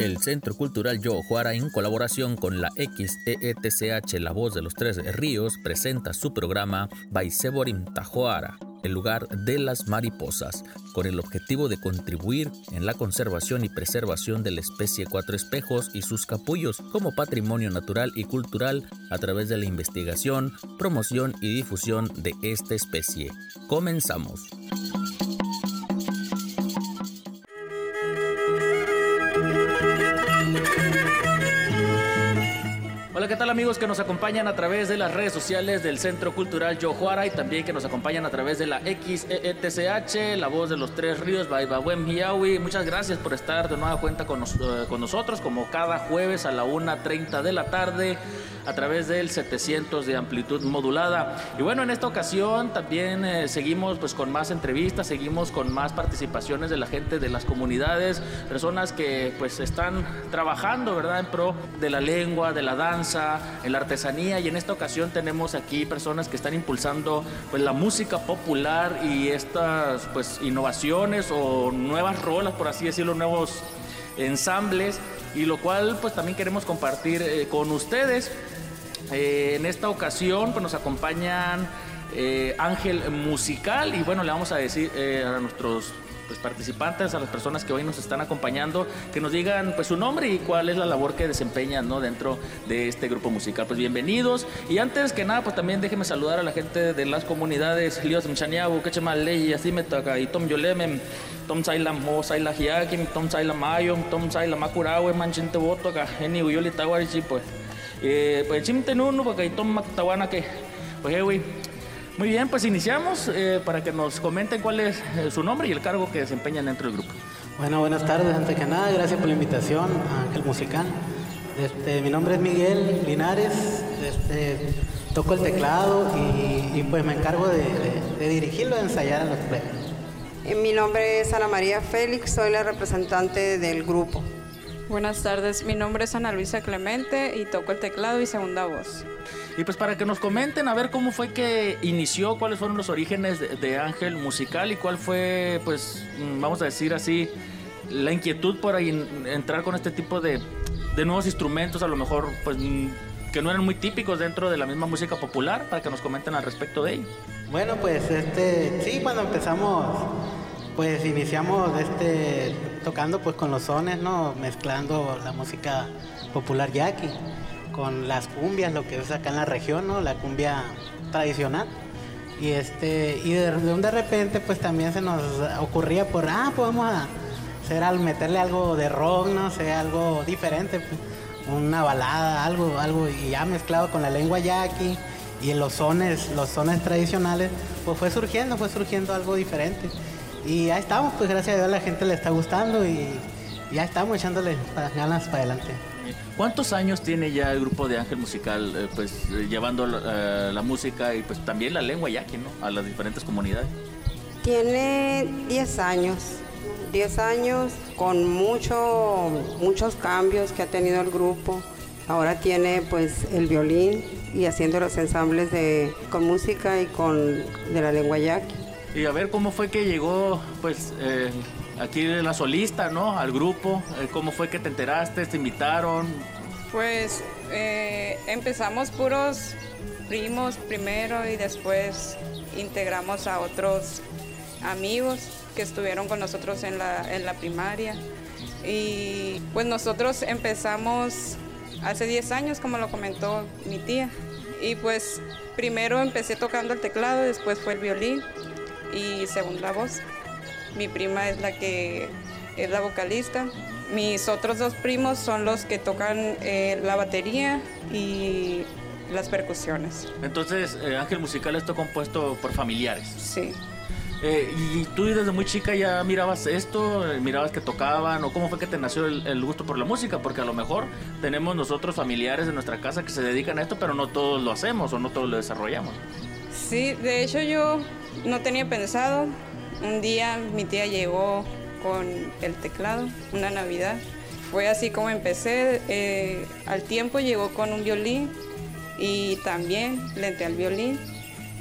El Centro Cultural Yo Juara, en colaboración con la XEETCH La Voz de los Tres Ríos, presenta su programa Baiseborim Tajoara, el lugar de las mariposas, con el objetivo de contribuir en la conservación y preservación de la especie cuatro espejos y sus capullos como patrimonio natural y cultural a través de la investigación, promoción y difusión de esta especie. Comenzamos. ¿Qué tal amigos que nos acompañan a través de las redes sociales del Centro Cultural Yojuara y también que nos acompañan a través de la XEETCH, la voz de los Tres Ríos, Baibabuen Miawi? Muchas gracias por estar de nueva cuenta con, eh, con nosotros, como cada jueves a la 1.30 de la tarde a través del 700 de amplitud modulada. Y bueno, en esta ocasión también eh, seguimos pues con más entrevistas, seguimos con más participaciones de la gente de las comunidades, personas que pues están trabajando, ¿verdad?, en pro de la lengua, de la danza, en la artesanía y en esta ocasión tenemos aquí personas que están impulsando pues la música popular y estas pues innovaciones o nuevas rolas, por así decirlo, nuevos ensambles y lo cual pues también queremos compartir eh, con ustedes. Eh, en esta ocasión pues, nos acompañan eh, Ángel Musical y bueno, le vamos a decir a nuestros pues, participantes, a las personas que hoy nos están acompañando, que nos digan pues su nombre y cuál es la labor que desempeñan ¿no? dentro de este grupo musical. Pues bienvenidos. Y antes que nada, pues también déjeme saludar a la gente de las comunidades, Líos Mchaniabu, Quechemaley, así me toca, y Tom Yolemem, Tom Sailam Mo, Saila Hiakim, Tom Saila Mayom, Tom Saila Makurawe, Manchinte Botoka, Eni Uyoli Tawarichi, pues. Eh, pues chimte uno porque toma que pues eh, muy bien pues iniciamos eh, para que nos comenten cuál es eh, su nombre y el cargo que desempeñan dentro del grupo. Bueno buenas tardes antes que nada gracias por la invitación a Ángel Musical. Este, mi nombre es Miguel Linares este, toco el teclado y, pues me encargo de, dirigirlo de ensayar a los players mi nombre es Ana María Félix soy la representante del grupo Buenas tardes, mi nombre es Ana Luisa Clemente y toco el teclado y segunda voz. Y pues para que nos comenten a ver cómo fue que inició, cuáles fueron los orígenes de, Ángel Musical y cuál fue, pues, mm, vamos a decir así, la inquietud por ahí entrar con este tipo de, de nuevos instrumentos, a lo mejor, pues, mm, que no eran muy típicos dentro de la misma música popular, para que nos comenten al respecto de ello. Bueno, pues, este, sí, cuando empezamos pues iniciamos este tocando pues con los sones, ¿no? Mezclando la música popular yaqui con las cumbias, lo que es acá en la región, ¿no? La cumbia tradicional. Y este y de, de repente pues también se nos ocurría por ah, podemos hacer al meterle algo de rock, no sé, algo diferente, pues, una balada, algo algo y ya mezclado con la lengua yaqui y en los los sones tradicionales, pues fue surgiendo, fue surgiendo algo diferente. Y ahí estamos, pues gracias a Dios la gente le está gustando y ya estamos echándole ganas para adelante. ¿Cuántos años tiene ya el grupo de Ángel Musical, eh, pues eh, llevando eh, la, música y pues también la lengua yaqui, ¿no? A las diferentes comunidades. Tiene 10 años, 10 años con mucho, muchos cambios que ha tenido el grupo. Ahora tiene pues el violín y haciendo los ensambles de, con música y con de la lengua yaqui. Y a ver cómo fue que llegó, pues, eh, aquí la solista, ¿no? Al grupo. Eh, ¿Cómo fue que te enteraste? ¿Te invitaron? Pues eh, empezamos puros primos primero y después integramos a otros amigos que estuvieron con nosotros en la, en la primaria. Y pues nosotros empezamos hace 10 años, como lo comentó mi tía. Y pues primero empecé tocando el teclado, después fue el violín y segunda voz. Mi prima es la que es la vocalista. Mis otros dos primos son los que tocan eh, la batería y las percusiones. Entonces, eh, Ángel Musical está compuesto por familiares. Sí. Eh, ¿Y tú desde muy chica ya mirabas esto? ¿Mirabas que tocaban? ¿O cómo fue que te nació el, el, gusto por la música? Porque a lo mejor tenemos nosotros familiares en nuestra casa que se dedican a esto, pero no todos lo hacemos o no todos lo desarrollamos. Sí, de hecho yo no tenía pensado. Un día mi tía llegó con el teclado, una Navidad. Fue así como empecé. Eh, al tiempo llegó con un violín y también le entré al violín.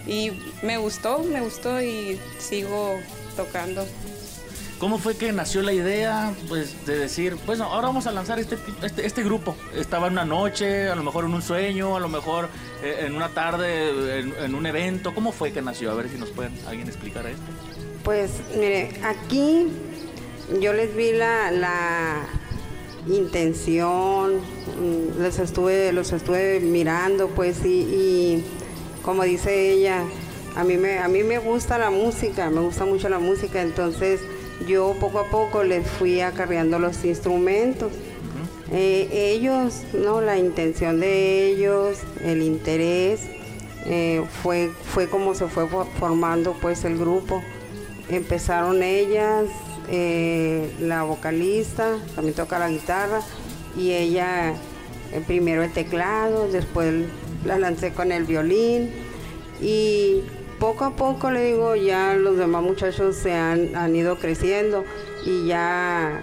Y me gustó, me gustó y sigo tocando. ¿Cómo fue que nació la idea pues, de decir, pues ahora vamos a lanzar este, este, este, grupo? Estaba en una noche, a lo mejor en un sueño, a lo mejor eh, en una tarde, en, un evento. ¿Cómo fue que nació? A ver si nos pueden alguien explicar esto. Pues mire, aquí yo les vi la, intención, mm, les estuve, los estuve mirando pues y, y como dice ella, a mí, me, a mí me gusta la música, me gusta mucho la música, entonces yo poco a poco les fui acarreando los instrumentos. Eh, ellos, ¿no? La intención de ellos, el interés, eh, fue, fue como se fue formando pues el grupo. Empezaron ellas, eh, la vocalista, también toca la guitarra, y ella primero el teclado, después la lancé con el violín, y poco a poco le digo, ya los demás muchachos se han, ido creciendo y ya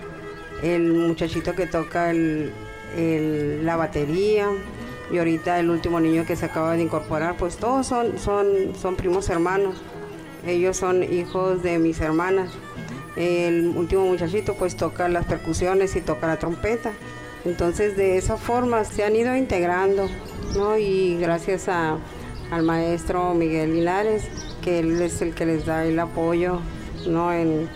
el muchachito que toca la batería y ahorita el último niño que se acaba de incorporar, pues todos son, son, son primos hermanos. Ellos son hijos de mis hermanas. El último muchachito pues toca las percusiones y toca la trompeta. Entonces de esa forma se han ido integrando, ¿no? Y gracias a, al maestro Miguel Linares, que él es el que les da el apoyo ¿no? en,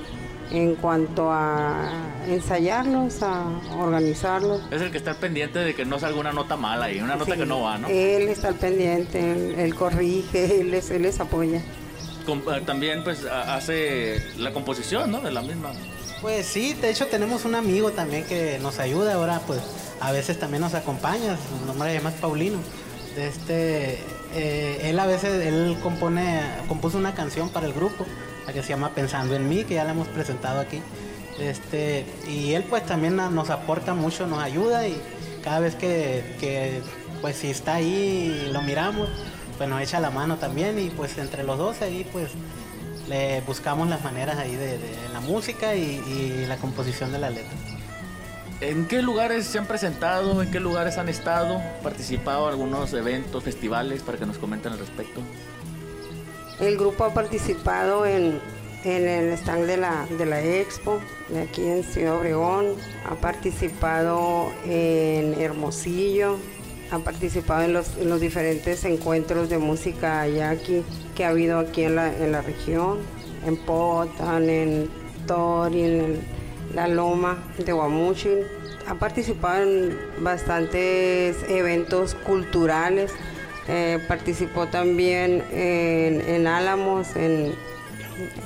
cuanto a ensayarlos, a organizarlos. Es el que está pendiente de que no salga una nota mala y una nota que no va, ¿no? Él está al pendiente, él, corrige, él les, él les apoya. Eh, también pues hace la composición, ¿no? De la misma. Pues sí, de hecho tenemos un amigo también que nos ayuda ahora, pues a veces también nos acompaña, su nombre es Paulino. De este, eh, él a veces, él compone, compuso una canción para el grupo, la que se llama Pensando en mí, que ya la hemos presentado aquí. Este, y él pues también nos aporta mucho, nos ayuda y cada vez que, pues si está ahí lo miramos, pues nos echa la mano también y pues entre los dos ahí pues le buscamos las maneras ahí de, la música y la composición de la letra. ¿En qué lugares se han presentado? ¿En qué lugares han estado? ¿Participado en algunos eventos, festivales para que nos comenten al respecto? El grupo ha participado en, el stand de la, de la Expo, de aquí en Ciudad Obregón, ha participado en Hermosillo, ha participado en los, diferentes encuentros de música yaqui que ha habido aquí en la, en la región, en Potan, en Tori, en la Loma de Guamuchil. Ha participado en bastantes eventos culturales. Eh, participó también en, Álamos, en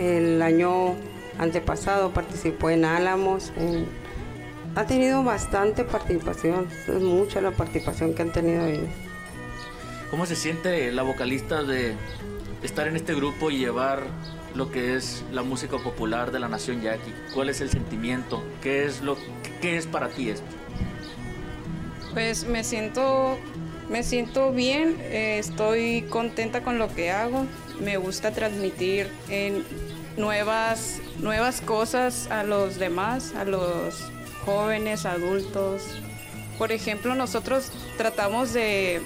el año antepasado participó en Álamos. ha tenido bastante participación, es mucha la participación que han tenido ellos. ¿Cómo se siente la vocalista de estar en este grupo y llevar lo que es la música popular de la nación yaqui? ¿Cuál es el sentimiento? ¿Qué es, lo, qué es para ti esto? Pues me siento, me siento bien, eh, estoy contenta con lo que hago, me gusta transmitir nuevas, nuevas cosas a los demás, a los jóvenes, adultos. Por ejemplo, nosotros tratamos de,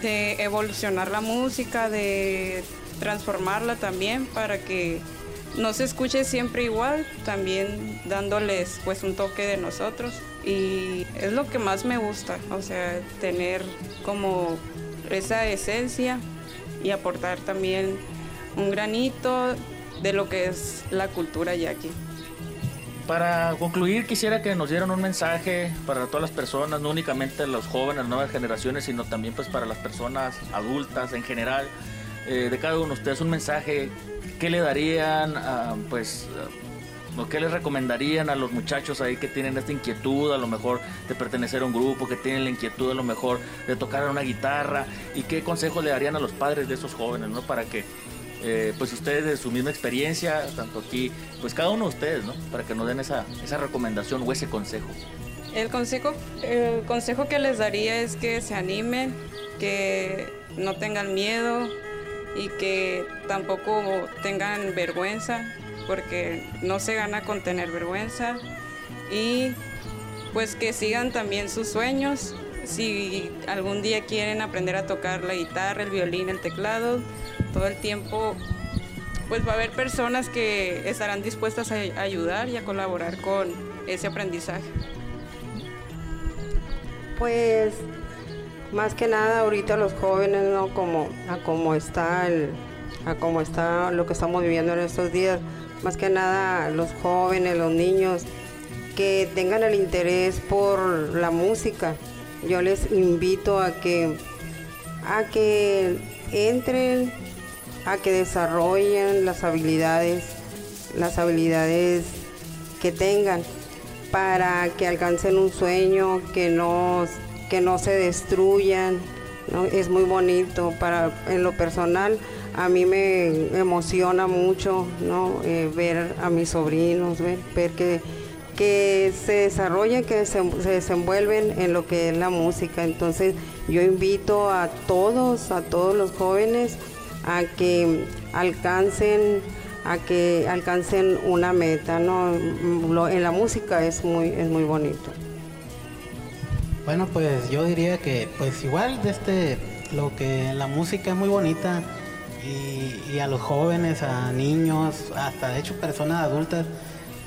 de evolucionar la música, de transformarla también para que no se escuche siempre igual, también dándoles pues un toque de nosotros y es lo que más me gusta, o sea, tener como esa esencia y aportar también un granito de lo que es la cultura yaqui. Para concluir, quisiera que nos dieran un mensaje para todas las personas, no únicamente los jóvenes, las nuevas generaciones, sino también pues para las personas adultas en general eh, de cada uno de ustedes un mensaje, ¿qué le darían, pues, o qué les recomendarían a los muchachos ahí que tienen esta inquietud, a lo mejor de pertenecer a un grupo, que tienen la inquietud a lo mejor de tocar una guitarra, y qué consejo le darían a los padres de esos jóvenes, ¿no? Para que, eh, pues ustedes de su misma experiencia, tanto aquí, pues cada uno de ustedes, ¿no? Para que nos den esa, esa recomendación o ese consejo. El consejo, el consejo que les daría es que se animen, que no tengan miedo, y que tampoco tengan vergüenza, porque no se gana con tener vergüenza y pues que sigan también sus sueños. Si algún día quieren aprender a tocar la guitarra, el violín, el teclado, todo el tiempo pues va a haber personas que estarán dispuestas a ayudar y a colaborar con ese aprendizaje. Pues más que nada ahorita los jóvenes, ¿no? Como a cómo está el, a cómo está lo que estamos viviendo en estos días, más que nada los jóvenes, los niños que tengan el interés por la música. Yo les invito a que a que entren, a que desarrollen las habilidades, las habilidades que tengan para que alcancen un sueño, que no, que no se destruyan. Es muy bonito para en lo personal. A mí me emociona mucho ¿no? Eh, ver a mis sobrinos, ver, que, que se desarrollan, que se, se, desenvuelven en lo que es la música. Entonces yo invito a todos, a todos los jóvenes, a que alcancen a que alcancen una meta, ¿no? en la música es muy, es muy bonito. Bueno, pues yo diría que pues igual de este, lo que la música es muy bonita y, a los jóvenes, a niños, hasta de hecho personas adultas,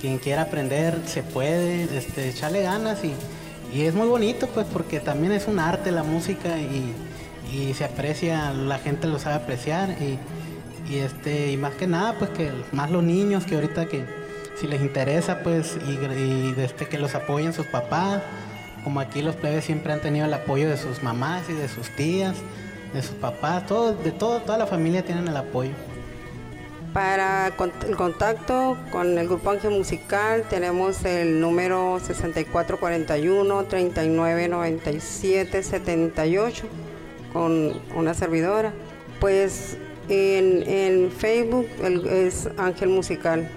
quien quiera aprender se puede, este, echarle ganas y, y es muy bonito pues porque también es un arte la música y, y se aprecia, la gente lo sabe apreciar y y este y más que nada pues que más los niños que ahorita que si les interesa pues y, y este, que los apoyen sus papás como aquí los plebes siempre han tenido el apoyo de sus mamás y de sus tías de sus papás todo de todo toda la familia tienen el apoyo para el contacto con el grupo Ángel Musical tenemos el número 6441 3997 78 con una servidora pues en, Facebook es Ángel Musical,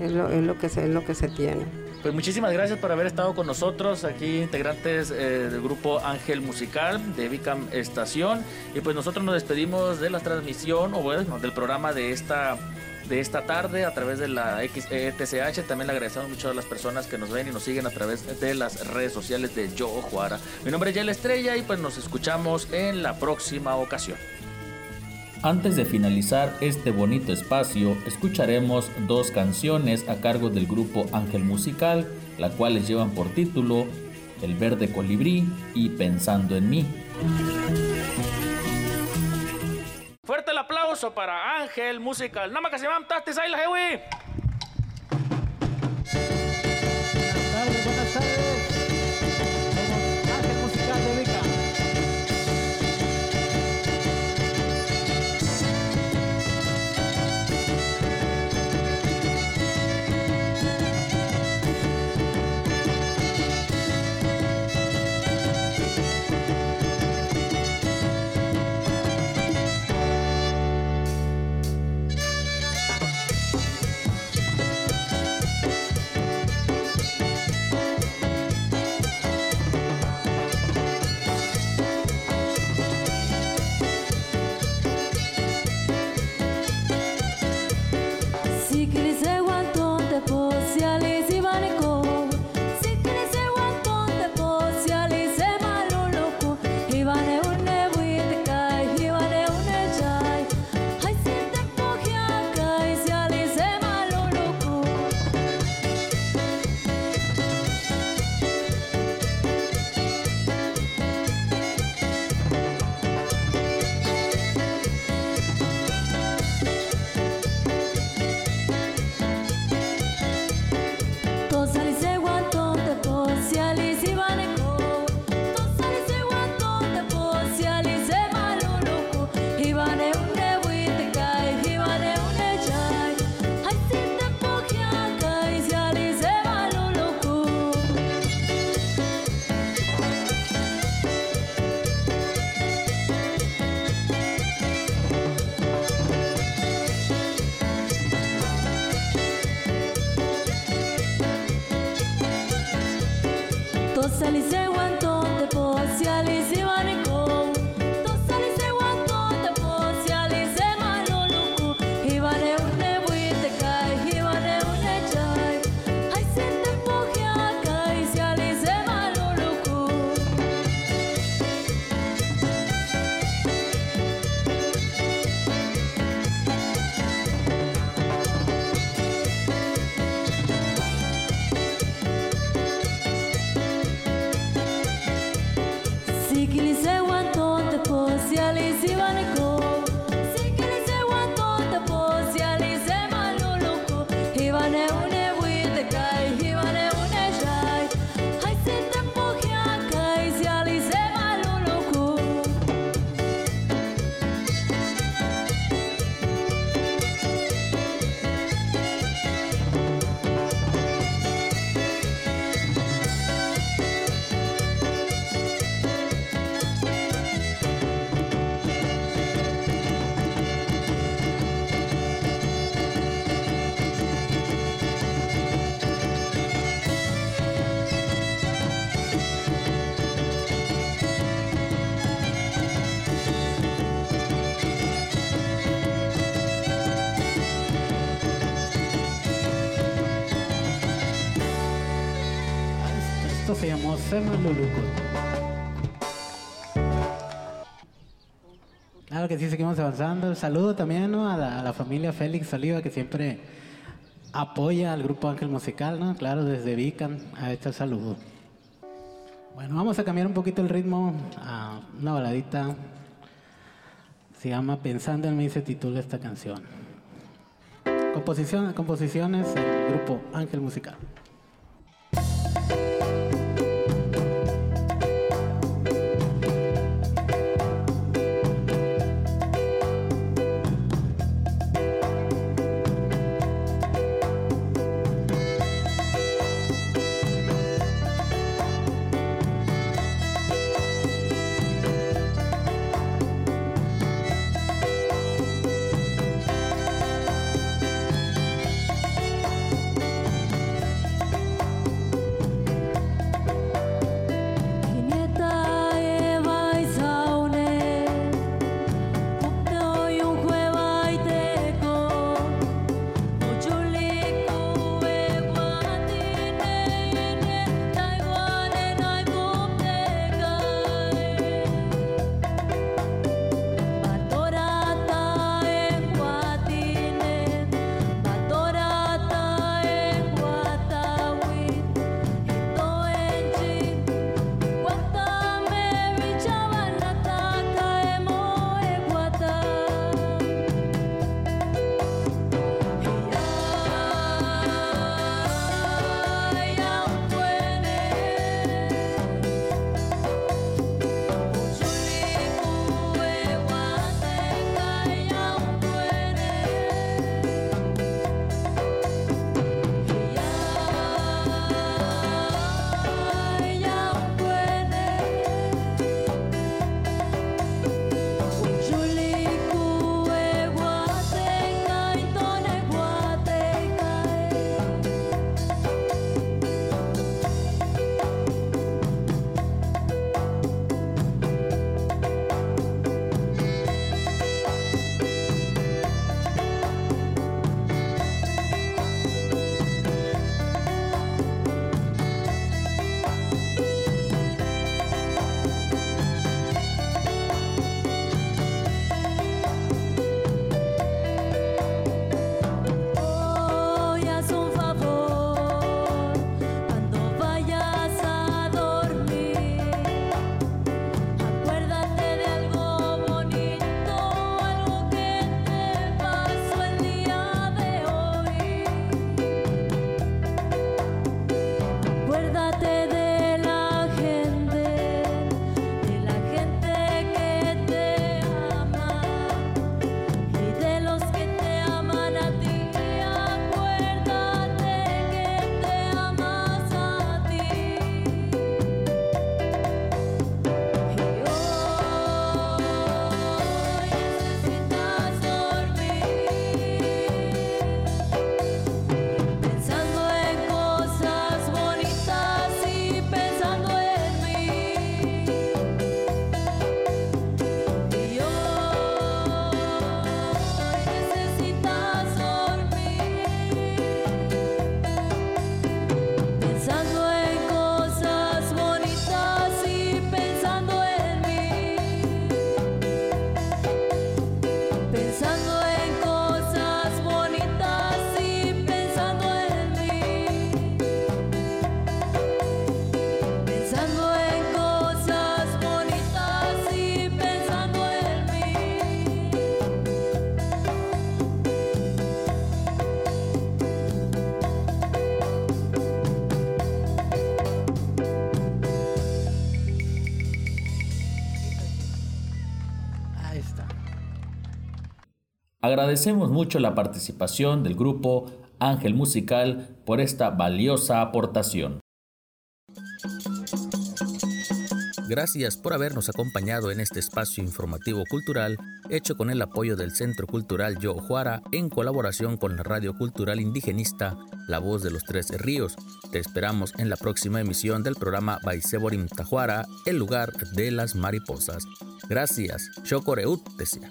es lo que se tiene. Pues muchísimas gracias por haber estado con nosotros aquí, integrantes eh, del grupo Ángel Musical de Vicam Estación. Y pues nosotros nos despedimos de la transmisión o bueno, del programa de esta de esta tarde a través de la XETCH. También le agradecemos mucho a las personas que nos ven y nos siguen a través de las redes sociales de Yo Juara. Mi nombre es Yel Estrella y pues nos escuchamos en la próxima ocasión. Antes de finalizar este bonito espacio, escucharemos dos canciones a cargo del grupo Ángel Musical, las cuales llevan por título El verde colibrí y Pensando en mí. Fuerte el aplauso para Ángel Musical. Nada que se llaman Tastis Champs-Élysées, one top, the Port-Élysées. Sema Luluco. Claro que sí, seguimos avanzando. Saludo también a, la, familia Félix Oliva que siempre apoya al grupo Ángel Musical, ¿no? Claro, desde Vican a este saludo. Bueno, vamos a cambiar un poquito el ritmo a una baladita. Se llama Pensando en mí, se titula esta canción. Composición, composiciones del grupo Ángel Musical. Agradecemos mucho la participación del grupo Ángel Musical por esta valiosa aportación. Gracias por habernos acompañado en este espacio informativo cultural hecho con el apoyo del Centro Cultural Yo Juara en colaboración con la Radio Cultural Indigenista La Voz de los Tres Ríos. Te esperamos en la próxima emisión del programa Baiseborim Tajuara, el lugar de las mariposas. Gracias. Shokoreut, decía.